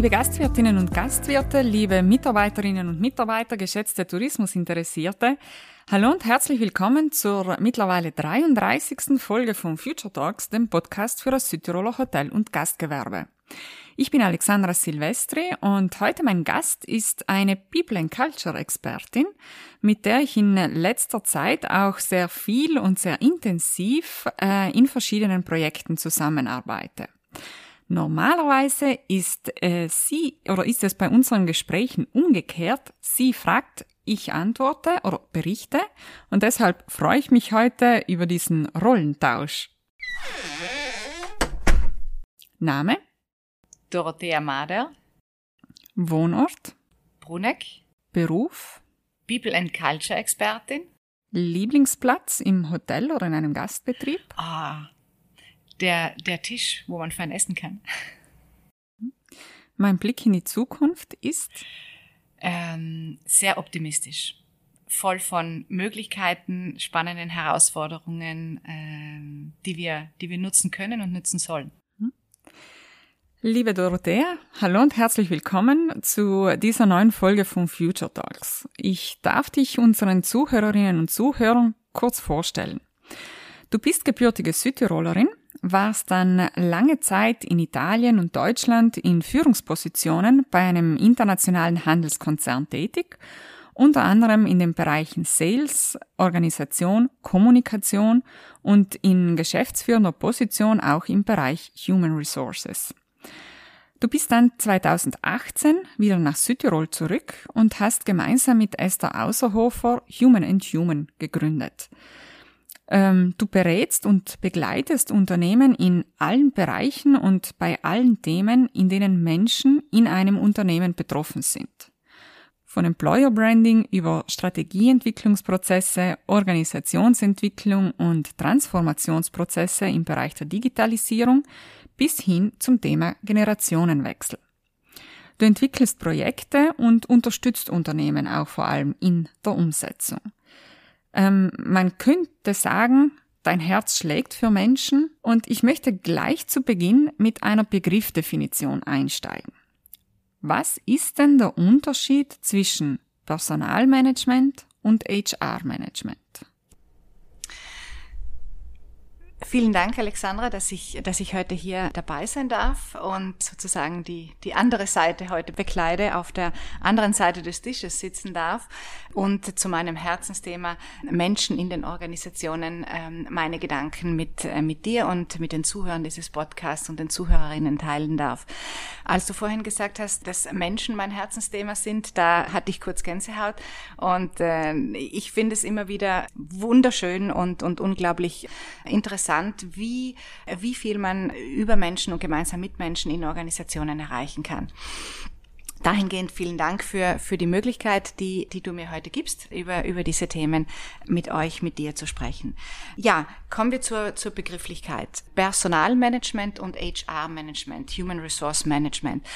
Liebe Gastwirtinnen und Gastwirte, liebe Mitarbeiterinnen und Mitarbeiter, geschätzte Tourismusinteressierte, hallo und herzlich willkommen zur mittlerweile 33. Folge von Future Talks, dem Podcast für das Südtiroler Hotel- und Gastgewerbe. Ich bin Alexandra Silvestri und heute mein Gast ist eine People and Culture Expertin, mit der ich in letzter Zeit auch sehr viel und sehr intensiv äh, in verschiedenen Projekten zusammenarbeite. Normalerweise ist äh, sie oder ist es bei unseren Gesprächen umgekehrt. Sie fragt, ich antworte oder berichte und deshalb freue ich mich heute über diesen Rollentausch. Name? Dorothea Mader. Wohnort? Bruneck. Beruf? People and Culture Expertin. Lieblingsplatz im Hotel oder in einem Gastbetrieb? Ah, der, der Tisch, wo man fein essen kann. Mein Blick in die Zukunft ist? Ähm, sehr optimistisch. Voll von Möglichkeiten, spannenden Herausforderungen, ähm, die, wir, die wir nutzen können und nutzen sollen. Liebe Dorothea, hallo und herzlich willkommen zu dieser neuen Folge von Future Talks. Ich darf dich unseren Zuhörerinnen und Zuhörern kurz vorstellen. Du bist gebürtige Südtirolerin, warst dann lange Zeit in Italien und Deutschland in Führungspositionen bei einem internationalen Handelskonzern tätig, unter anderem in den Bereichen Sales, Organisation, Kommunikation und in geschäftsführender Position auch im Bereich Human Resources. Du bist dann 2018 wieder nach Südtirol zurück und hast gemeinsam mit Esther Außerhofer Human and Human gegründet. Ähm, du berätst und begleitest Unternehmen in allen Bereichen und bei allen Themen, in denen Menschen in einem Unternehmen betroffen sind. Von Employer Branding über Strategieentwicklungsprozesse, Organisationsentwicklung und Transformationsprozesse im Bereich der Digitalisierung bis hin zum Thema Generationenwechsel. Du entwickelst Projekte und unterstützt Unternehmen auch vor allem in der Umsetzung. Ähm, man könnte sagen, dein Herz schlägt für Menschen und ich möchte gleich zu Beginn mit einer Begriffdefinition einsteigen. Was ist denn der Unterschied zwischen Personalmanagement und HR-Management? Vielen Dank, Alexandra, dass ich, dass ich heute hier dabei sein darf und sozusagen die, die andere Seite heute bekleide, auf der anderen Seite des Tisches sitzen darf und zu meinem Herzensthema Menschen in den Organisationen ähm, meine Gedanken mit, äh, mit dir und mit den Zuhörern dieses Podcasts und den Zuhörerinnen teilen darf. Als du vorhin gesagt hast, dass Menschen mein Herzensthema sind, da hatte ich kurz Gänsehaut und äh, ich finde es immer wieder wunderschön und, und unglaublich interessant, interessant, wie, wie viel man über Menschen und gemeinsam mit Menschen in Organisationen erreichen kann. Dahingehend vielen Dank für, für die Möglichkeit, die, die du mir heute gibst, über, über diese Themen mit euch, mit dir zu sprechen. Ja, kommen wir zur, zur Begrifflichkeit. Personalmanagement und HR-Management, Human Resource Management.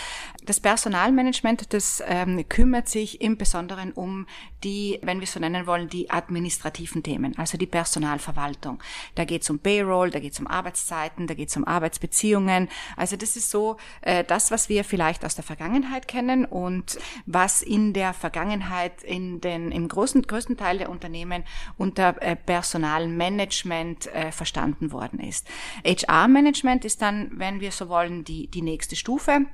Das Personalmanagement, das ähm, kümmert sich im Besonderen um die, wenn wir so nennen wollen, die administrativen Themen, also die Personalverwaltung. Da geht es um Payroll, da geht es um Arbeitszeiten, da geht es um Arbeitsbeziehungen. Also das ist so äh, das, was wir vielleicht aus der Vergangenheit kennen Unternehmen und was in der Vergangenheit in den, im großen, größten Teil der Unternehmen unter äh, Personalmanagement äh, verstanden worden ist. HR-Management ist dann, wenn wir so wollen, die, die nächste Stufe.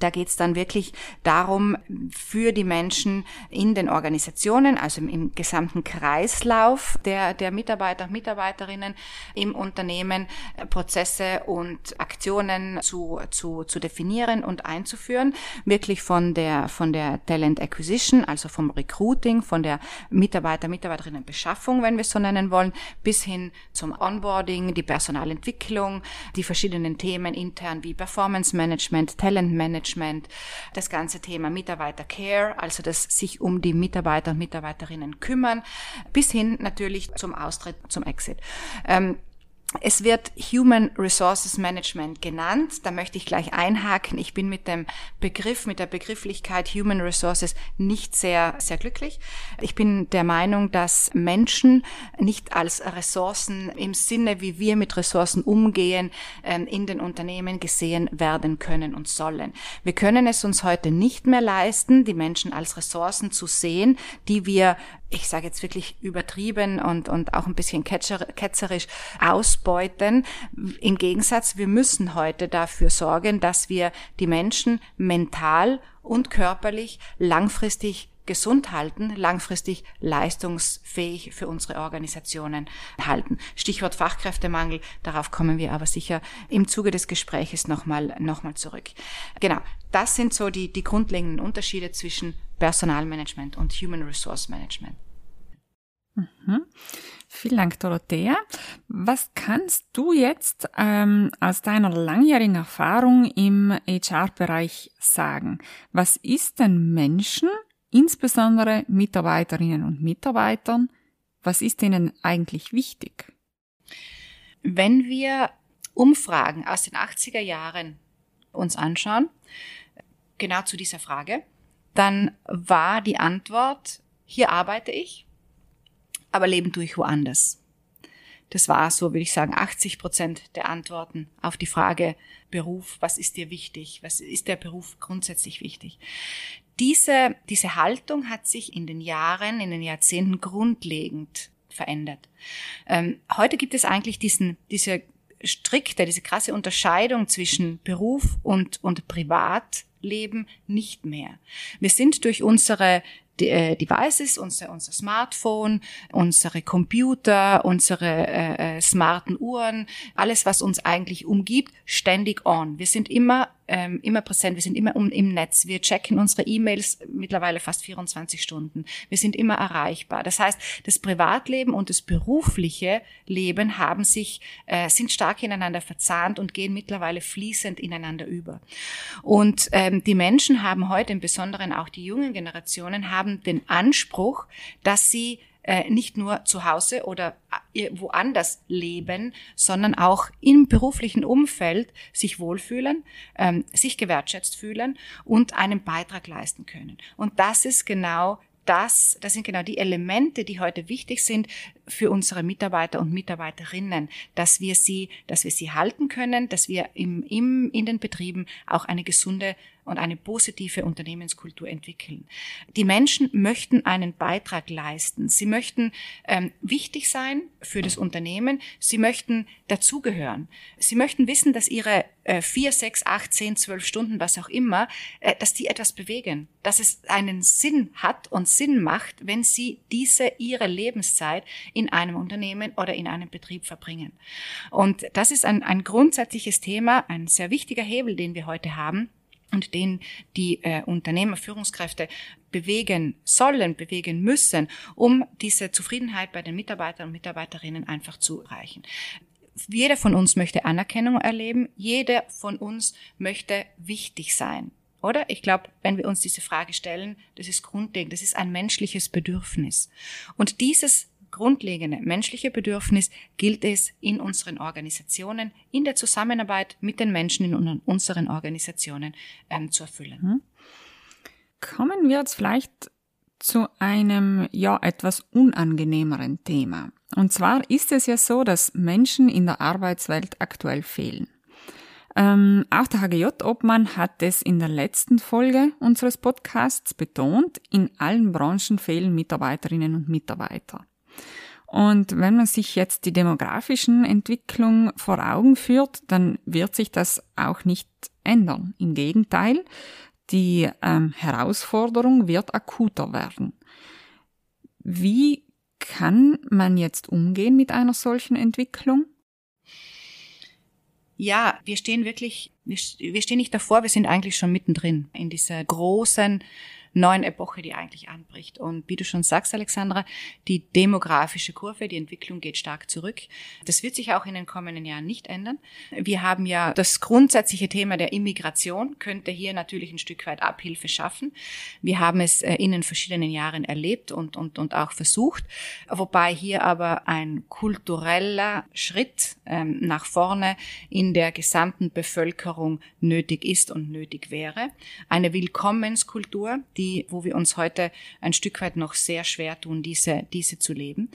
Da geht es dann wirklich darum, für die Menschen in den Organisationen, also im, im, gesamten Kreislauf der, der Mitarbeiter und Mitarbeiterinnen im Unternehmen, Prozesse und Aktionen zu, zu, zu definieren und einzuführen. Wirklich von der, von der Talent Acquisition, also vom Recruiting, von der Mitarbeiter, Mitarbeiterinnen Beschaffung, wenn wir es so nennen wollen, bis hin zum Onboarding, die Personalentwicklung, die verschiedenen Themen intern wie Performance Management, Talent Management, Management, das ganze Thema Mitarbeiter Care, also das sich um die Mitarbeiter und Mitarbeiterinnen kümmern, bis hin natürlich zum Austritt, zum Exit. Ähm, es wird Human Resources Management genannt. Da möchte ich gleich einhaken. Ich bin mit dem Begriff, mit der Begrifflichkeit Human Resources nicht sehr, sehr glücklich. Ich bin der Meinung, dass Menschen nicht als Ressourcen im Sinne, wie wir mit Ressourcen umgehen, ähm, in den Unternehmen gesehen werden können und sollen. Wir können es uns heute nicht mehr leisten, die Menschen als Ressourcen zu sehen, die wir ich sage jetzt wirklich übertrieben und, und auch ein bisschen ketzerisch ausbeuten. Im Gegensatz, wir müssen heute dafür sorgen, dass wir die Menschen mental und körperlich langfristig gesund halten, langfristig leistungsfähig für unsere Organisationen halten. Stichwort Fachkräftemangel, darauf kommen wir aber sicher im Zuge des Gespräches nochmal noch mal zurück. Genau, das sind so die, die grundlegenden Unterschiede zwischen Personalmanagement und Human Resource Management. Mhm. Vielen Dank, Dorothea. Was kannst du jetzt ähm, aus deiner langjährigen Erfahrung im HR-Bereich sagen? Was ist denn Menschen, insbesondere Mitarbeiterinnen und Mitarbeitern, was ist ihnen eigentlich wichtig? Wenn wir Umfragen aus den 80er Jahren uns anschauen, genau zu dieser Frage, dann war die Antwort, hier arbeite ich, aber leben tue ich woanders. Das war so, würde ich sagen, 80 Prozent der Antworten auf die Frage Beruf, was ist dir wichtig? Was ist der Beruf grundsätzlich wichtig? Diese, diese Haltung hat sich in den Jahren, in den Jahrzehnten grundlegend verändert. Ähm, heute gibt es eigentlich diesen, diese strikte, diese krasse Unterscheidung zwischen Beruf und, und Privatleben nicht mehr. Wir sind durch unsere äh, Devices, unser, unser Smartphone, unsere Computer, unsere äh, äh, smarten Uhren, alles, was uns eigentlich umgibt, ständig on. Wir sind immer ähm, immer präsent, wir sind immer um, im Netz, wir checken unsere E-Mails mittlerweile fast 24 Stunden, wir sind immer erreichbar. Das heißt, das Privatleben und das berufliche Leben haben sich, äh, sind stark ineinander verzahnt und gehen mittlerweile fließend ineinander über. Und ähm, die Menschen haben heute, im Besonderen auch die jungen Generationen, haben den Anspruch, dass sie äh, nicht nur zu Hause oder äh, woanders leben, sondern auch im beruflichen Umfeld sich wohlfühlen, ähm, sich gewertschätzt fühlen und einen Beitrag leisten können. Und das ist genau das, das sind genau die Elemente, die heute wichtig sind für unsere Mitarbeiter und Mitarbeiterinnen, dass wir sie, dass wir sie halten können, dass wir im, im, in den Betrieben auch eine gesunde und eine positive Unternehmenskultur entwickeln. Die Menschen möchten einen Beitrag leisten. Sie möchten ähm, wichtig sein für das Unternehmen. Sie möchten dazugehören. Sie möchten wissen, dass ihre äh, vier, sechs, acht, zehn, zwölf Stunden, was auch immer, äh, dass die etwas bewegen, dass es einen Sinn hat und Sinn macht, wenn sie diese ihre Lebenszeit in einem Unternehmen oder in einem Betrieb verbringen. Und das ist ein, ein grundsätzliches Thema, ein sehr wichtiger Hebel, den wir heute haben und den die äh, Unternehmer, Führungskräfte bewegen sollen, bewegen müssen, um diese Zufriedenheit bei den Mitarbeitern und Mitarbeiterinnen einfach zu erreichen. Jeder von uns möchte Anerkennung erleben, jeder von uns möchte wichtig sein. Oder? Ich glaube, wenn wir uns diese Frage stellen, das ist grundlegend, das ist ein menschliches Bedürfnis. Und dieses grundlegende menschliche Bedürfnis gilt es in unseren Organisationen, in der Zusammenarbeit mit den Menschen in unseren Organisationen ähm, zu erfüllen. Hm. Kommen wir jetzt vielleicht zu einem ja etwas unangenehmeren Thema. Und zwar ist es ja so, dass Menschen in der Arbeitswelt aktuell fehlen. Ähm, auch der HGJ-Obmann hat es in der letzten Folge unseres Podcasts betont, in allen Branchen fehlen Mitarbeiterinnen und Mitarbeiter. Und wenn man sich jetzt die demografischen Entwicklungen vor Augen führt, dann wird sich das auch nicht ändern. Im Gegenteil, die ähm, Herausforderung wird akuter werden. Wie kann man jetzt umgehen mit einer solchen Entwicklung? Ja, wir stehen wirklich, wir, wir stehen nicht davor, wir sind eigentlich schon mittendrin in dieser großen neuen Epoche, die eigentlich anbricht. Und wie du schon sagst, Alexandra, die demografische Kurve, die Entwicklung geht stark zurück. Das wird sich auch in den kommenden Jahren nicht ändern. Wir haben ja das grundsätzliche Thema der Immigration, könnte hier natürlich ein Stück weit Abhilfe schaffen. Wir haben es äh, in den verschiedenen Jahren erlebt und, und, und auch versucht, wobei hier aber ein kultureller Schritt ähm, nach vorne in der gesamten Bevölkerung nötig ist und nötig wäre. Eine Willkommenskultur, die, wo wir uns heute ein Stück weit noch sehr schwer tun, diese, diese zu leben.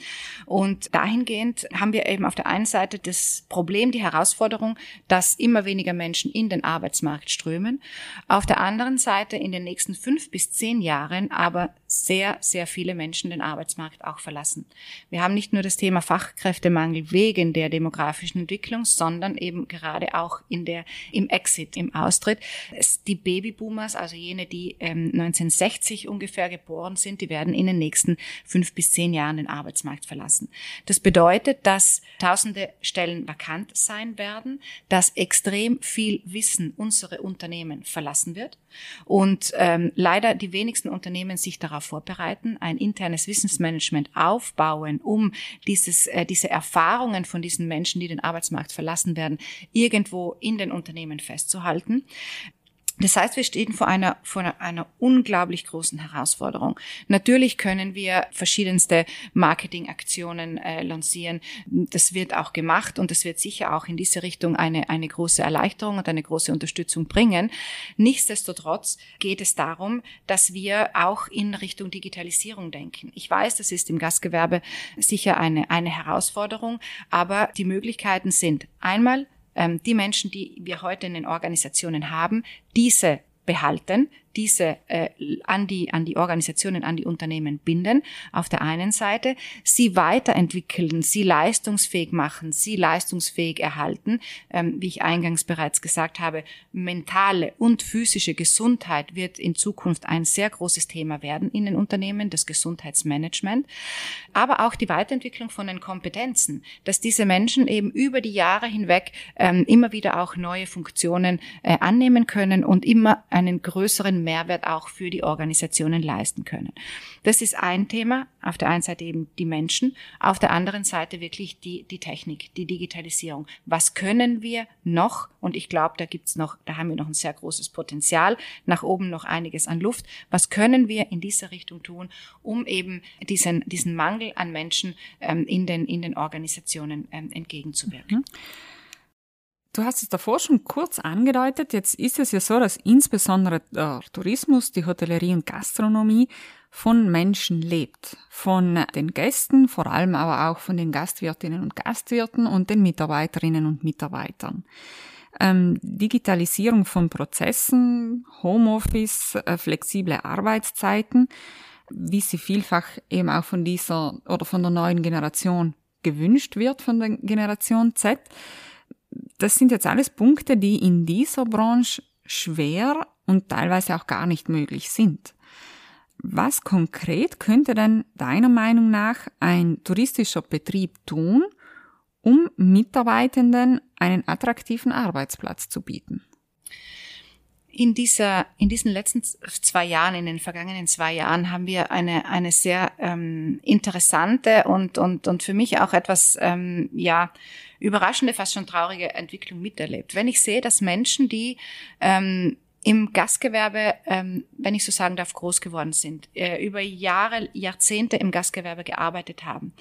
Und dahingehend haben wir eben auf der einen Seite das Problem, die Herausforderung, dass immer weniger Menschen in den Arbeitsmarkt strömen. Auf der anderen Seite in den nächsten fünf bis zehn Jahren aber sehr, sehr viele Menschen den Arbeitsmarkt auch verlassen. Wir haben nicht nur das Thema Fachkräftemangel wegen der demografischen Entwicklung, sondern eben gerade auch in der, im Exit, im Austritt. Die Babyboomers, also jene, die ähm, 1960 ungefähr geboren sind, die werden in den nächsten fünf bis zehn Jahren den Arbeitsmarkt verlassen. Das bedeutet, dass tausende Stellen vakant sein werden, dass extrem viel Wissen unsere Unternehmen verlassen wird und ähm, leider die wenigsten Unternehmen sich darauf vorbereiten, ein internes Wissensmanagement aufbauen, um dieses, äh, diese Erfahrungen von diesen Menschen, die den Arbeitsmarkt verlassen werden, irgendwo in den Unternehmen festzuhalten. Das heißt, wir stehen vor einer, vor einer, unglaublich großen Herausforderung. Natürlich können wir verschiedenste Marketingaktionen äh, lancieren. Das wird auch gemacht und das wird sicher auch in diese Richtung eine, eine große Erleichterung und eine große Unterstützung bringen. Nichtsdestotrotz geht es darum, dass wir auch in Richtung Digitalisierung denken. Ich weiß, das ist im Gastgewerbe sicher eine, eine Herausforderung, aber die Möglichkeiten sind einmal ähm, die Menschen, die wir heute in den Organisationen haben, diese behalten, diese äh, an die an die Organisationen, an die Unternehmen binden. Auf der einen Seite sie weiterentwickeln, sie leistungsfähig machen, sie leistungsfähig erhalten. Ähm, wie ich eingangs bereits gesagt habe, mentale und physische Gesundheit wird in Zukunft ein sehr großes Thema werden in den Unternehmen, das Gesundheitsmanagement, aber auch die Weiterentwicklung von den Kompetenzen, dass diese Menschen eben über die Jahre hinweg ähm, immer wieder auch neue Funktionen äh, annehmen können und immer einen größeren Mehrwert auch für die Organisationen leisten können. Das ist ein Thema. Auf der einen Seite eben die Menschen, auf der anderen Seite wirklich die, die Technik, die Digitalisierung. Was können wir noch? Und ich glaube, da gibt's noch, da haben wir noch ein sehr großes Potenzial, nach oben noch einiges an Luft. Was können wir in dieser Richtung tun, um eben diesen, diesen Mangel an Menschen ähm, in, den, in den Organisationen ähm, entgegenzuwirken? Mhm. Du hast es davor schon kurz angedeutet. Jetzt ist es ja so, dass insbesondere der Tourismus, die Hotellerie und Gastronomie von Menschen lebt. Von den Gästen, vor allem aber auch von den Gastwirtinnen und Gastwirten und den Mitarbeiterinnen und Mitarbeitern. Ähm, Digitalisierung von Prozessen, Homeoffice, äh, flexible Arbeitszeiten, wie sie vielfach eben auch von dieser oder von der neuen Generation gewünscht wird, von der Generation Z das sind jetzt alles Punkte, die in dieser Branche schwer und teilweise auch gar nicht möglich sind. Was konkret könnte denn deiner Meinung nach ein touristischer Betrieb tun, um Mitarbeitenden einen attraktiven Arbeitsplatz zu bieten? In dieser, in diesen letzten zwei Jahren, in den vergangenen zwei Jahren, haben wir eine eine sehr ähm, interessante und und und für mich auch etwas ähm, ja überraschende, fast schon traurige Entwicklung miterlebt. Wenn ich sehe, dass Menschen, die ähm, im Gastgewerbe, ähm, wenn ich so sagen darf, groß geworden sind, äh, über Jahre, Jahrzehnte im Gastgewerbe gearbeitet haben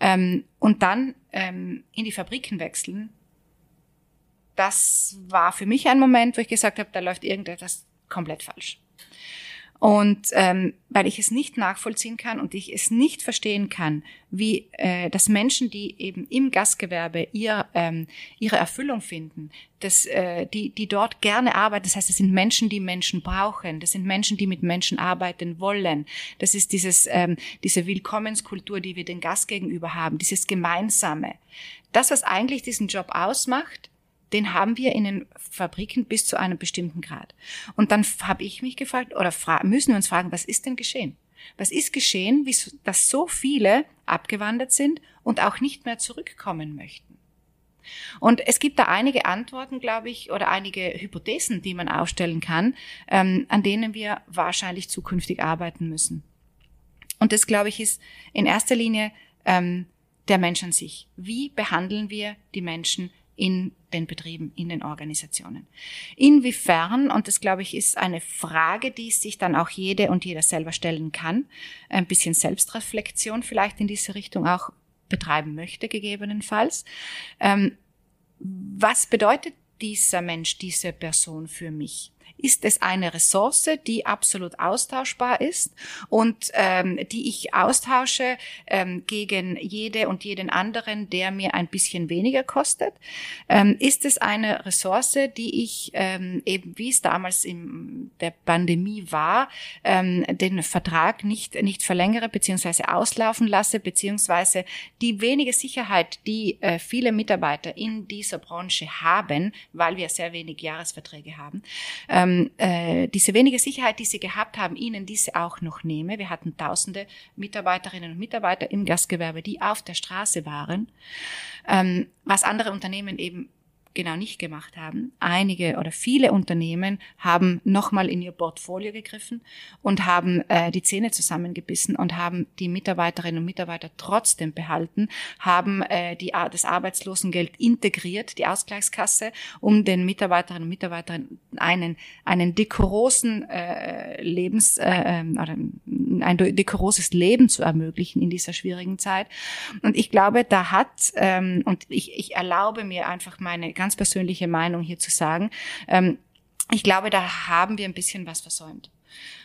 ähm, und dann ähm, in die Fabriken wechseln, das war für mich ein Moment, wo ich gesagt habe, da läuft irgendetwas komplett falsch. Und ähm, weil ich es nicht nachvollziehen kann und ich es nicht verstehen kann, wie äh, dass Menschen, die eben im Gastgewerbe ihr, ähm, ihre Erfüllung finden, dass, äh, die, die dort gerne arbeiten, das heißt, es sind Menschen, die Menschen brauchen, das sind Menschen, die mit Menschen arbeiten wollen. Das ist dieses, ähm, diese Willkommenskultur, die wir den Gast gegenüber haben, dieses Gemeinsame. Das, was eigentlich diesen Job ausmacht, den haben wir in den Fabriken bis zu einem bestimmten Grad. Und dann habe ich mich gefragt, oder müssen wir uns fragen, was ist denn geschehen? Was ist geschehen, dass so viele abgewandert sind und auch nicht mehr zurückkommen möchten? Und es gibt da einige Antworten, glaube ich, oder einige Hypothesen, die man aufstellen kann, ähm, an denen wir wahrscheinlich zukünftig arbeiten müssen. Und das, glaube ich, ist in erster Linie ähm, der Mensch an sich. Wie behandeln wir die Menschen in den Betrieben, in den Organisationen. Inwiefern, und das glaube ich ist eine Frage, die sich dann auch jede und jeder selber stellen kann, ein bisschen Selbstreflexion vielleicht in diese Richtung auch betreiben möchte, gegebenenfalls. Ähm, was bedeutet dieser Mensch, diese Person für mich? Ist es eine Ressource, die absolut austauschbar ist und ähm, die ich austausche ähm, gegen jede und jeden anderen, der mir ein bisschen weniger kostet? Ähm, ist es eine Ressource, die ich ähm, eben, wie es damals in der Pandemie war, ähm, den Vertrag nicht, nicht verlängere beziehungsweise auslaufen lasse, beziehungsweise die wenige Sicherheit, die äh, viele Mitarbeiter in dieser Branche haben, weil wir sehr wenig Jahresverträge haben, ähm, ähm, äh, diese wenige Sicherheit, die sie gehabt haben, ihnen diese auch noch nehme. Wir hatten tausende Mitarbeiterinnen und Mitarbeiter im Gastgewerbe, die auf der Straße waren, ähm, was andere Unternehmen eben genau nicht gemacht haben. Einige oder viele Unternehmen haben nochmal in ihr Portfolio gegriffen und haben äh, die Zähne zusammengebissen und haben die Mitarbeiterinnen und Mitarbeiter trotzdem behalten, haben äh, die, das Arbeitslosengeld integriert, die Ausgleichskasse, um den Mitarbeiterinnen und Mitarbeitern einen, einen dekorosen äh, Lebens äh, ähm, oder ein dekoroses Leben zu ermöglichen in dieser schwierigen Zeit. Und ich glaube, da hat, ähm, und ich, ich erlaube mir einfach meine ganz persönliche Meinung hier zu sagen. Ähm, ich glaube, da haben wir ein bisschen was versäumt.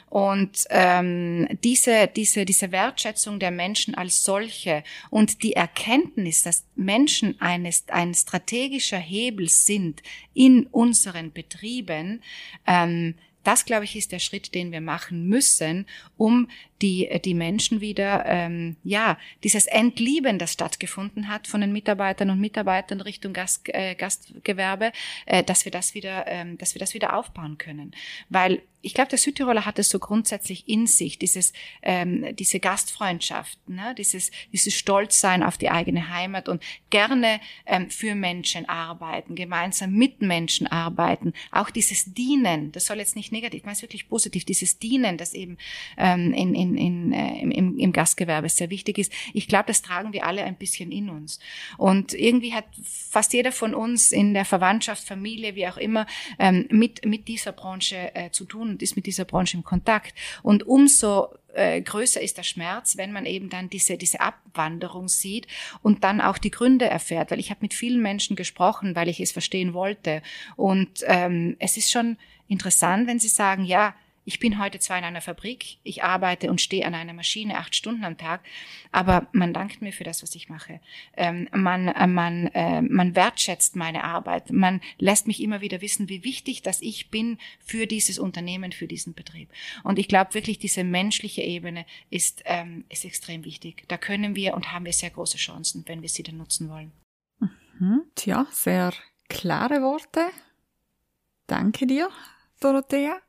Und ähm, diese, diese, diese Wertschätzung der Menschen als solche und die Erkenntnis, dass Menschen eines, ein strategischer Hebel sind in unseren Betrieben, ähm, das, glaube ich, ist der Schritt, den wir machen müssen, um die, die Menschen wieder, ähm, ja, dieses Entlieben, das stattgefunden hat von den Mitarbeitern und Mitarbeitern Richtung Gast, äh, Gastgewerbe, äh, dass wir das wieder, ähm, dass wir das wieder aufbauen können. Weil ich glaube, der Südtiroler hat es so grundsätzlich in sich, dieses, ähm, diese Gastfreundschaft, ne? dieses, dieses Stolzsein auf die eigene Heimat und gerne ähm, für Menschen arbeiten, gemeinsam mit Menschen arbeiten, auch dieses Dienen, das soll jetzt nicht negativ, ich meine es wirklich positiv, dieses Dienen, das eben ähm, in, in, äh, im, im Gastgewerbe sehr wichtig ist. Ich glaube, das tragen wir alle ein bisschen in uns. Und irgendwie hat fast jeder von uns in der Verwandtschaft, Familie, wie auch immer, ähm, mit, mit dieser Branche äh, zu tun und ist mit dieser Branche im Kontakt. Und umso äh, größer ist der Schmerz, wenn man eben dann diese, diese Abwanderung sieht und dann auch die Gründe erfährt. Weil ich habe mit vielen Menschen gesprochen, weil ich es verstehen wollte. Und ähm, es ist schon interessant, wenn sie sagen, ja, ich bin heute zwar in einer Fabrik, ich arbeite und stehe an einer Maschine acht Stunden am Tag, aber man dankt mir für das, was ich mache. Ähm, man, äh, man, äh, man wertschätzt meine Arbeit. Man lässt mich immer wieder wissen, wie wichtig das ich bin für dieses Unternehmen, für diesen Betrieb. Und ich glaube wirklich, diese menschliche Ebene ist, ähm, ist extrem wichtig. Da können wir und haben wir sehr große Chancen, wenn wir sie dann nutzen wollen. Mhm. Tja, sehr klare Worte. Danke dir, Dorothea.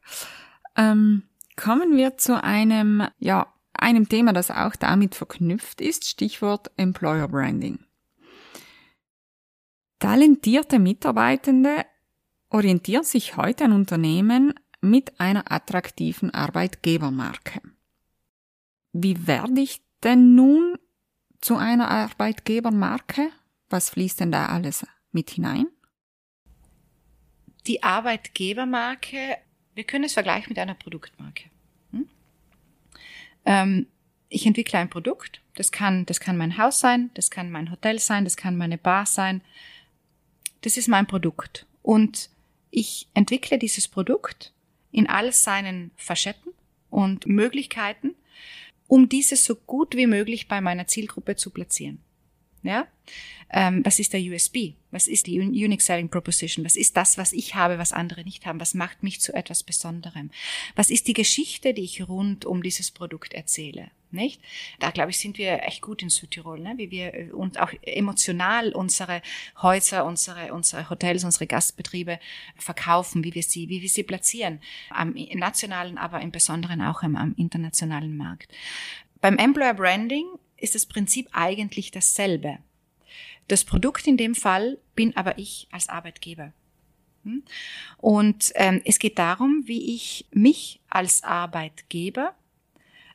Ähm, kommen wir zu einem, ja, einem Thema, das auch damit verknüpft ist, Stichwort Employer Branding. Talentierte Mitarbeitende orientieren sich heute an Unternehmen mit einer attraktiven Arbeitgebermarke. Wie werde ich denn nun zu einer Arbeitgebermarke? Was fließt denn da alles mit hinein? Die Arbeitgebermarke wir können es vergleichen mit einer Produktmarke. Hm? Ähm, ich entwickle ein Produkt. Das kann, das kann mein Haus sein, das kann mein Hotel sein, das kann meine Bar sein. Das ist mein Produkt. Und ich entwickle dieses Produkt in all seinen Facetten und Möglichkeiten, um dieses so gut wie möglich bei meiner Zielgruppe zu platzieren. Ja? Ähm, was ist der USB? Was ist die Unique Selling Proposition? Was ist das, was ich habe, was andere nicht haben? Was macht mich zu etwas Besonderem? Was ist die Geschichte, die ich rund um dieses Produkt erzähle? Nicht? Da glaube ich, sind wir echt gut in Südtirol, ne? wie wir äh, und auch emotional unsere Häuser, unsere, unsere Hotels, unsere Gastbetriebe verkaufen, wie wir sie, wie wir sie platzieren. Am nationalen, aber im Besonderen auch am, am internationalen Markt. Beim Employer Branding ist das Prinzip eigentlich dasselbe. Das Produkt in dem Fall bin aber ich als Arbeitgeber. Hm? Und ähm, es geht darum, wie ich mich als Arbeitgeber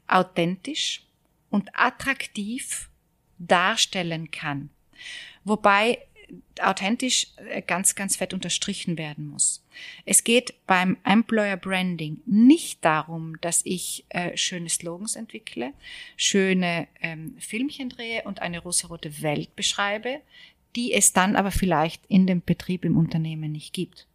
authentisch und attraktiv darstellen kann. Wobei authentisch äh, ganz, ganz fett unterstrichen werden muss. Es geht beim Employer Branding nicht darum, dass ich äh, schöne Slogans entwickle, schöne ähm, Filmchen drehe und eine rosarote Welt beschreibe, die es dann aber vielleicht in dem Betrieb im Unternehmen nicht gibt.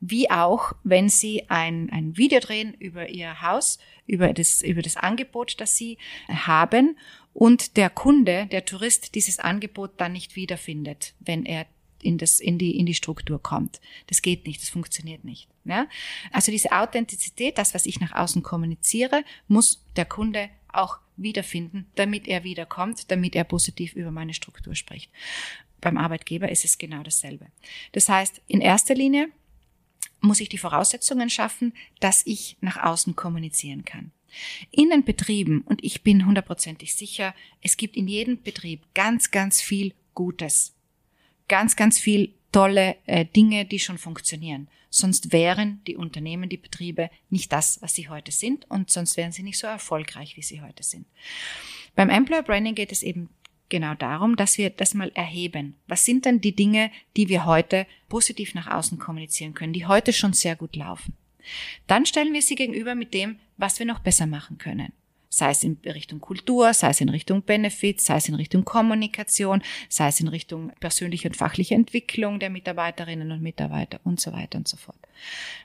Wie auch, wenn Sie ein, ein Video drehen über Ihr Haus, über das, über das Angebot, das Sie haben und der Kunde, der Tourist dieses Angebot dann nicht wiederfindet, wenn er in, das, in, die, in die Struktur kommt. Das geht nicht, das funktioniert nicht. Ja? Also diese Authentizität, das, was ich nach außen kommuniziere, muss der Kunde auch wiederfinden, damit er wiederkommt, damit er positiv über meine Struktur spricht. Beim Arbeitgeber ist es genau dasselbe. Das heißt, in erster Linie muss ich die Voraussetzungen schaffen, dass ich nach außen kommunizieren kann. In den Betrieben, und ich bin hundertprozentig sicher, es gibt in jedem Betrieb ganz, ganz viel Gutes. Ganz, ganz viel tolle äh, Dinge, die schon funktionieren. Sonst wären die Unternehmen, die Betriebe nicht das, was sie heute sind und sonst wären sie nicht so erfolgreich, wie sie heute sind. Beim Employer Branding geht es eben genau darum, dass wir das mal erheben. Was sind denn die Dinge, die wir heute positiv nach außen kommunizieren können, die heute schon sehr gut laufen? Dann stellen wir sie gegenüber mit dem, was wir noch besser machen können. Sei es in Richtung Kultur, sei es in Richtung Benefits, sei es in Richtung Kommunikation, sei es in Richtung persönliche und fachliche Entwicklung der Mitarbeiterinnen und Mitarbeiter und so weiter und so fort.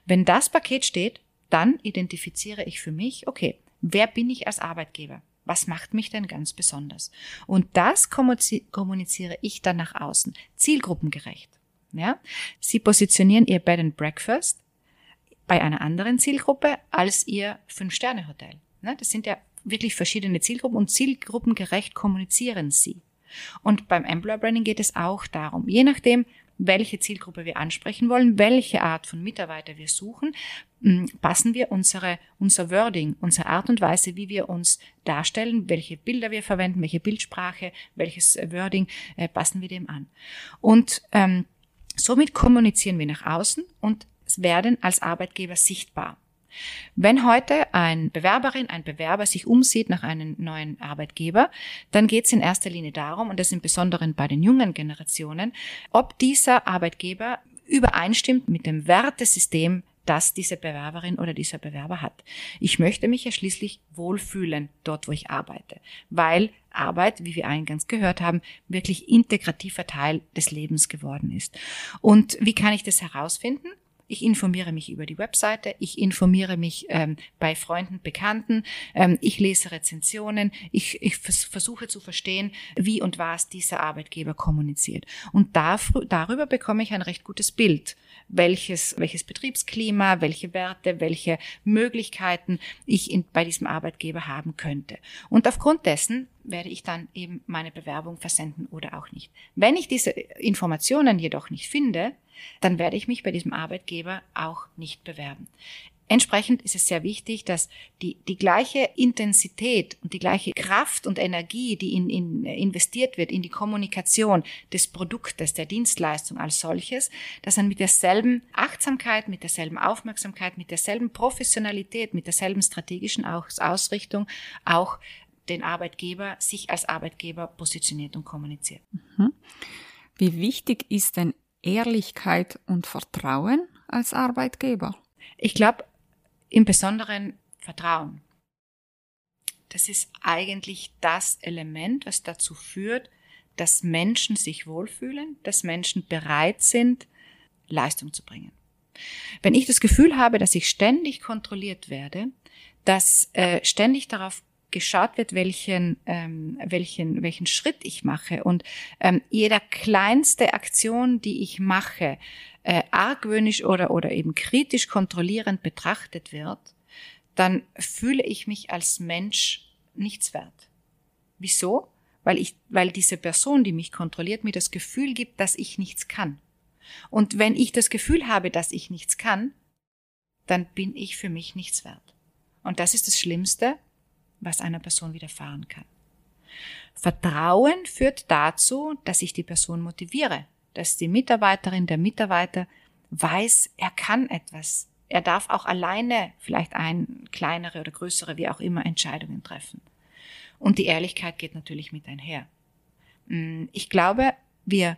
Wenn das Paket steht, dann identifiziere ich für mich, okay, wer bin ich als Arbeitgeber? Was macht mich denn ganz besonders? Und das kommuniziere ich dann nach außen, zielgruppengerecht. Ja? Sie positionieren ihr Bed and Breakfast bei einer anderen Zielgruppe als ihr Fünf-Sterne-Hotel. Ne? Das sind ja wirklich verschiedene Zielgruppen und zielgruppengerecht kommunizieren sie. Und beim Employer Branding geht es auch darum, je nachdem, welche Zielgruppe wir ansprechen wollen, welche Art von Mitarbeiter wir suchen, mm, passen wir unsere, unser Wording, unsere Art und Weise, wie wir uns darstellen, welche Bilder wir verwenden, welche Bildsprache, welches Wording, äh, passen wir dem an. Und ähm, somit kommunizieren wir nach außen und werden als Arbeitgeber sichtbar. Wenn heute ein Bewerberin, ein Bewerber sich umsieht nach einem neuen Arbeitgeber, dann geht es in erster Linie darum, und das im Besonderen bei den jungen Generationen, ob dieser Arbeitgeber übereinstimmt mit dem Wertesystem, das diese Bewerberin oder dieser Bewerber hat. Ich möchte mich ja schließlich wohlfühlen dort, wo ich arbeite, weil Arbeit, wie wir eingangs gehört haben, wirklich integrativer Teil des Lebens geworden ist. Und wie kann ich das herausfinden? Ich informiere mich über die Webseite, ich informiere mich ähm, bei Freunden, Bekannten, ähm, ich lese Rezensionen, ich, ich vers versuche zu verstehen, wie und was dieser Arbeitgeber kommuniziert. Und da, darüber bekomme ich ein recht gutes Bild, welches, welches Betriebsklima, welche Werte, welche Möglichkeiten ich in, bei diesem Arbeitgeber haben könnte. Und aufgrund dessen werde ich dann eben meine Bewerbung versenden oder auch nicht. Wenn ich diese Informationen jedoch nicht finde, dann werde ich mich bei diesem Arbeitgeber auch nicht bewerben. Entsprechend ist es sehr wichtig, dass die, die gleiche Intensität und die gleiche Kraft und Energie, die in, in investiert wird in die Kommunikation des Produktes, der Dienstleistung als solches, dass man mit derselben Achtsamkeit, mit derselben Aufmerksamkeit, mit derselben Professionalität, mit derselben strategischen Ausrichtung auch den Arbeitgeber, sich als Arbeitgeber positioniert und kommuniziert. Mhm. Wie wichtig ist denn Ehrlichkeit und Vertrauen als Arbeitgeber? Ich glaube, im Besonderen Vertrauen. Das ist eigentlich das Element, was dazu führt, dass Menschen sich wohlfühlen, dass Menschen bereit sind, Leistung zu bringen. Wenn ich das Gefühl habe, dass ich ständig kontrolliert werde, dass äh, ständig darauf geschaut wird, welchen, ähm, welchen, welchen Schritt ich mache und ähm, jeder kleinste Aktion, die ich mache, äh, argwöhnisch oder, oder eben kritisch kontrollierend betrachtet wird, dann fühle ich mich als Mensch nichts wert. Wieso? Weil ich, weil diese Person, die mich kontrolliert, mir das Gefühl gibt, dass ich nichts kann. Und wenn ich das Gefühl habe, dass ich nichts kann, dann bin ich für mich nichts wert. Und das ist das Schlimmste, was einer Person widerfahren kann. Vertrauen führt dazu, dass ich die Person motiviere, dass die Mitarbeiterin, der Mitarbeiter weiß, er kann etwas. Er darf auch alleine vielleicht ein kleinere oder größere, wie auch immer, Entscheidungen treffen. Und die Ehrlichkeit geht natürlich mit einher. Mm, ich glaube, wir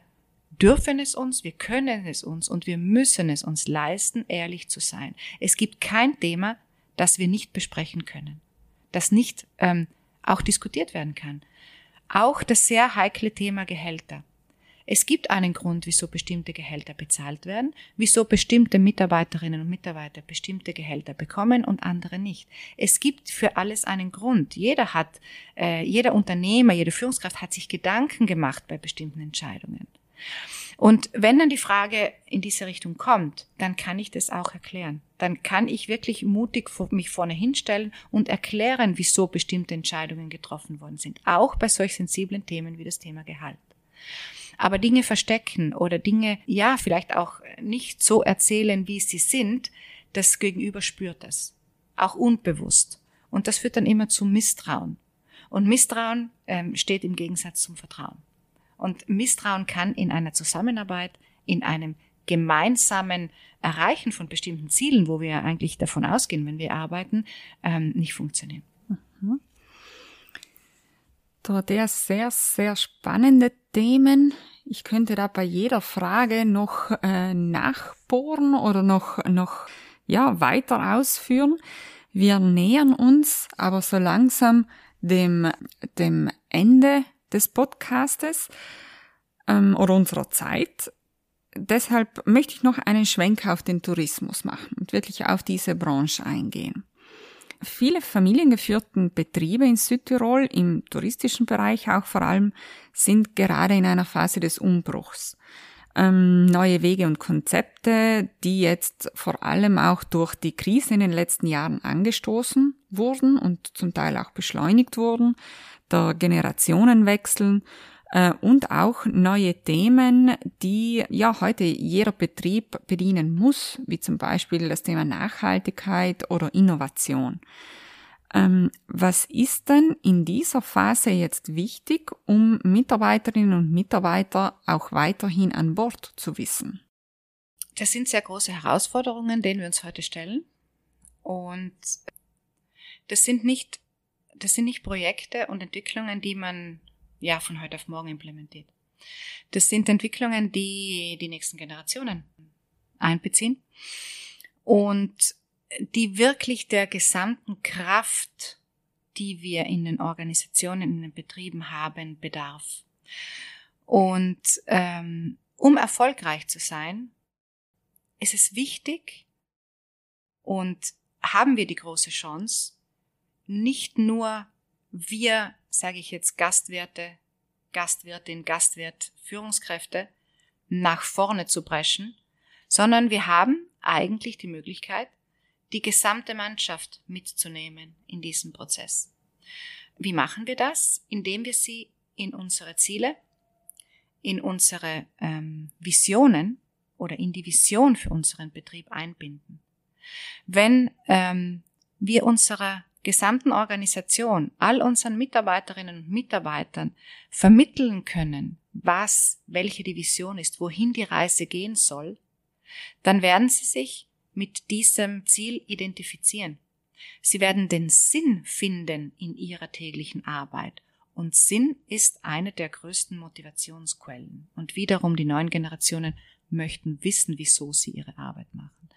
dürfen es uns, wir können es uns und wir müssen es uns leisten, ehrlich zu sein. Es gibt kein Thema, das wir nicht besprechen können, das nicht ähm, auch diskutiert werden kann. Auch das sehr heikle Thema Gehälter. Es gibt einen Grund, wieso bestimmte Gehälter bezahlt werden, wieso bestimmte Mitarbeiterinnen und Mitarbeiter bestimmte Gehälter bekommen und andere nicht. Es gibt für alles einen Grund. Jeder hat, äh, jeder Unternehmer, jede Führungskraft hat sich Gedanken gemacht bei bestimmten Entscheidungen. Und wenn dann die Frage in diese Richtung kommt, dann kann ich das auch erklären. Dann kann ich wirklich mutig mich vorne hinstellen und erklären, wieso bestimmte Entscheidungen getroffen worden sind. Auch bei solch sensiblen Themen wie das Thema Gehalt. Aber Dinge verstecken oder Dinge, ja, vielleicht auch nicht so erzählen, wie sie sind, das Gegenüber spürt das. Auch unbewusst. Und das führt dann immer zu Misstrauen. Und Misstrauen ähm, steht im Gegensatz zum Vertrauen. Und Misstrauen kann in einer Zusammenarbeit, in einem gemeinsamen Erreichen von bestimmten Zielen, wo wir eigentlich davon ausgehen, wenn wir arbeiten, ähm, nicht funktionieren. Mhm. Dorothea, sehr, sehr spannende Themen. Ich könnte da bei jeder Frage noch äh, nachbohren oder noch, noch ja, weiter ausführen. Wir nähern uns aber so langsam dem, dem Ende des Podcastes ähm, oder unserer Zeit. Deshalb möchte ich noch einen Schwenk auf den Tourismus machen und wirklich auf diese Branche eingehen. Viele familiengeführten Betriebe in Südtirol, im touristischen Bereich auch vor allem, sind gerade in einer Phase des Umbruchs. Ähm, neue Wege und Konzepte, die jetzt vor allem auch durch die Krise in den letzten Jahren angestoßen wurden und zum Teil auch beschleunigt wurden, der Generationenwechsel äh, und auch neue Themen, die ja heute jeder Betrieb bedienen muss, wie zum Beispiel das Thema Nachhaltigkeit oder Innovation. Ähm, was ist denn in dieser Phase jetzt wichtig, um Mitarbeiterinnen und Mitarbeiter auch weiterhin an Bord zu wissen? Das sind sehr große Herausforderungen, denen wir uns heute stellen. Und das sind nicht, das sind nicht Projekte und Entwicklungen, die man ja von heute auf morgen implementiert. Das sind Entwicklungen, die die nächsten Generationen einbeziehen und die wirklich der gesamten Kraft, die wir in den Organisationen, in den Betrieben haben, bedarf. Und ähm, um erfolgreich zu sein, ist es wichtig und haben wir die große Chance, nicht nur wir sage ich jetzt Gastwirte, Gastwirtin, Gastwirt, Führungskräfte nach vorne zu preschen, sondern wir haben eigentlich die Möglichkeit, die gesamte Mannschaft mitzunehmen in diesem Prozess. Wie machen wir das? Indem wir sie in unsere Ziele, in unsere ähm, Visionen oder in die Vision für unseren Betrieb einbinden. Wenn ähm, wir unserer gesamten Organisation, all unseren Mitarbeiterinnen und Mitarbeitern vermitteln können, was, welche die Vision ist, wohin die Reise gehen soll, dann werden sie sich mit diesem Ziel identifizieren. Sie werden den Sinn finden in ihrer täglichen Arbeit. Und Sinn ist eine der größten Motivationsquellen. Und wiederum die neuen Generationen möchten wissen, wieso sie ihre Arbeit machen.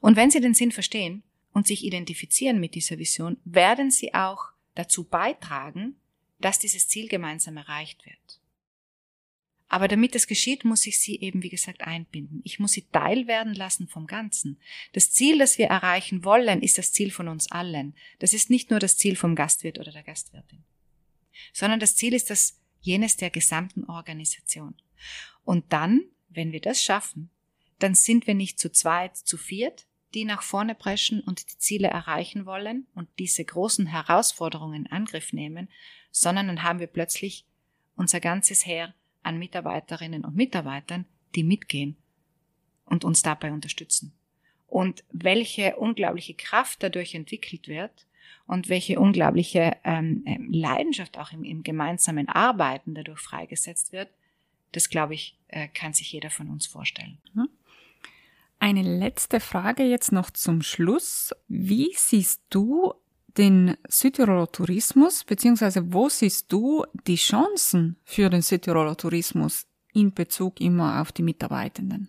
Und wenn sie den Sinn verstehen, und sich identifizieren mit dieser Vision, werden sie auch dazu beitragen, dass dieses Ziel gemeinsam erreicht wird. Aber damit das geschieht, muss ich sie eben, wie gesagt, einbinden. Ich muss sie Teil werden lassen vom Ganzen. Das Ziel, das wir erreichen wollen, ist das Ziel von uns allen. Das ist nicht nur das Ziel vom Gastwirt oder der Gastwirtin, sondern das Ziel ist das jenes der gesamten Organisation. Und dann, wenn wir das schaffen, dann sind wir nicht zu zweit, zu viert, die nach vorne preschen und die Ziele erreichen wollen und diese großen Herausforderungen in Angriff nehmen, sondern dann haben wir plötzlich unser ganzes Heer an Mitarbeiterinnen und Mitarbeitern, die mitgehen und uns dabei unterstützen. Und welche unglaubliche Kraft dadurch entwickelt wird und welche unglaubliche ähm, ähm, Leidenschaft auch im, im gemeinsamen Arbeiten dadurch freigesetzt wird, das glaube ich, äh, kann sich jeder von uns vorstellen. Mhm. Eine letzte Frage jetzt noch zum Schluss. Wie siehst du den Südtiroler Tourismus, beziehungsweise wo siehst du die Chancen für den Südtiroler Tourismus in Bezug immer auf die Mitarbeitenden?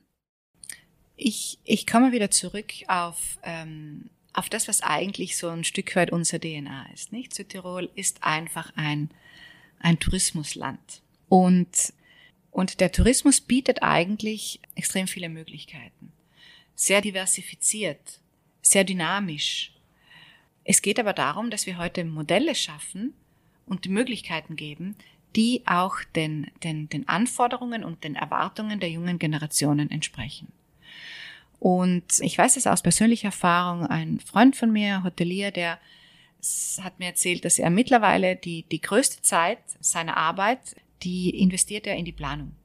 Ich, ich komme wieder zurück auf, ähm, auf das, was eigentlich so ein Stück weit unser DNA ist. Nicht? Südtirol ist einfach ein, ein Tourismusland. Und, und der Tourismus bietet eigentlich extrem viele Möglichkeiten. Sehr diversifiziert, sehr dynamisch. Es geht aber darum, dass wir heute Modelle schaffen und die Möglichkeiten geben, die auch den, den, den Anforderungen und den Erwartungen der jungen Generationen entsprechen. Und ich weiß es aus persönlicher Erfahrung, ein Freund von mir, Hotelier, der hat mir erzählt, dass er mittlerweile die, die größte Zeit seiner Arbeit, die investiert er in die Planung.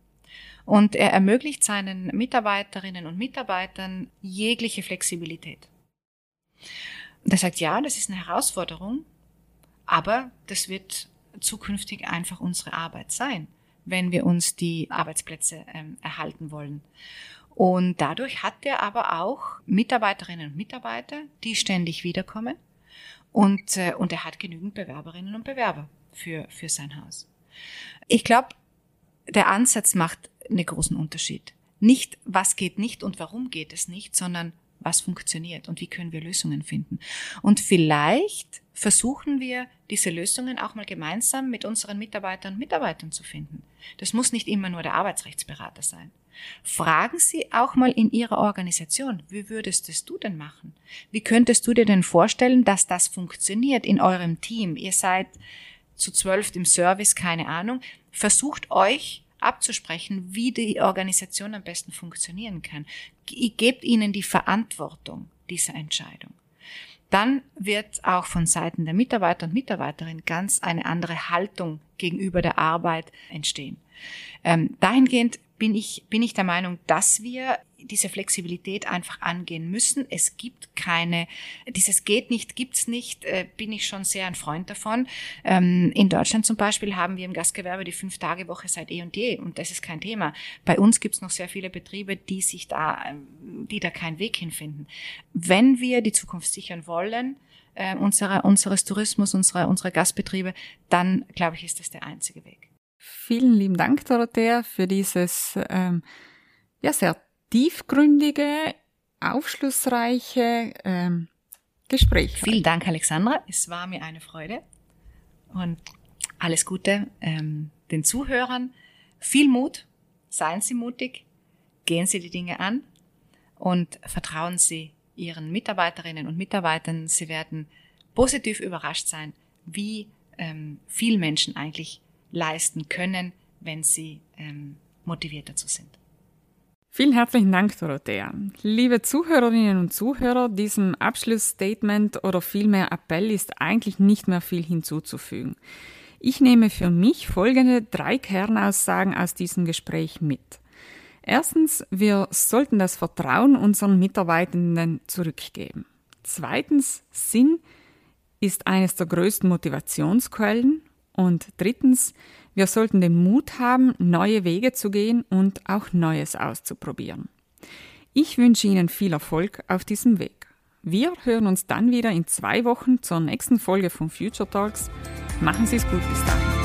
Und er ermöglicht seinen Mitarbeiterinnen und Mitarbeitern jegliche Flexibilität. Und er sagt, ja, das ist eine Herausforderung, aber das wird zukünftig einfach unsere Arbeit sein, wenn wir uns die Arbeitsplätze ähm, erhalten wollen. Und dadurch hat er aber auch Mitarbeiterinnen und Mitarbeiter, die ständig wiederkommen. Und, äh, und er hat genügend Bewerberinnen und Bewerber für, für sein Haus. Ich glaube, der Ansatz macht einen großen Unterschied. Nicht, was geht nicht und warum geht es nicht, sondern was funktioniert und wie können wir Lösungen finden. Und vielleicht versuchen wir, diese Lösungen auch mal gemeinsam mit unseren Mitarbeitern und Mitarbeitern zu finden. Das muss nicht immer nur der Arbeitsrechtsberater sein. Fragen Sie auch mal in Ihrer Organisation, wie würdest es du denn machen? Wie könntest du dir denn vorstellen, dass das funktioniert in eurem Team? Ihr seid zu zwölf im Service, keine Ahnung. Versucht euch abzusprechen, wie die Organisation am besten funktionieren kann. Gebt ihnen die Verantwortung dieser Entscheidung. Dann wird auch von Seiten der Mitarbeiter und Mitarbeiterinnen ganz eine andere Haltung gegenüber der Arbeit entstehen. Ähm, dahingehend bin ich, bin ich der Meinung, dass wir diese Flexibilität einfach angehen müssen. Es gibt keine, dieses geht nicht, gibt's nicht, äh, bin ich schon sehr ein Freund davon. Ähm, in Deutschland zum Beispiel haben wir im Gastgewerbe die Fünf-Tage-Woche seit eh und je und das ist kein Thema. Bei uns gibt's noch sehr viele Betriebe, die sich da, ähm, die da keinen Weg hinfinden. Wenn wir die Zukunft sichern wollen, äh, unseres Tourismus, unserer, unserer Gastbetriebe, dann glaube ich, ist das der einzige Weg. Vielen lieben Dank, Dorothea, für dieses ähm, ja sehr tiefgründige, aufschlussreiche ähm, Gespräch. Vielen Dank, Alexandra. Es war mir eine Freude und alles Gute ähm, den Zuhörern. Viel Mut, seien Sie mutig, gehen Sie die Dinge an und vertrauen Sie Ihren Mitarbeiterinnen und Mitarbeitern. Sie werden positiv überrascht sein, wie ähm, viel Menschen eigentlich leisten können, wenn sie ähm, motiviert dazu sind. Vielen herzlichen Dank, Dorothea. Liebe Zuhörerinnen und Zuhörer, diesem Abschlussstatement oder vielmehr Appell ist eigentlich nicht mehr viel hinzuzufügen. Ich nehme für mich folgende drei Kernaussagen aus diesem Gespräch mit. Erstens, wir sollten das Vertrauen unseren Mitarbeitenden zurückgeben. Zweitens, Sinn ist eines der größten Motivationsquellen und drittens, wir sollten den Mut haben, neue Wege zu gehen und auch Neues auszuprobieren. Ich wünsche Ihnen viel Erfolg auf diesem Weg. Wir hören uns dann wieder in zwei Wochen zur nächsten Folge von Future Talks. Machen Sie es gut bis dahin.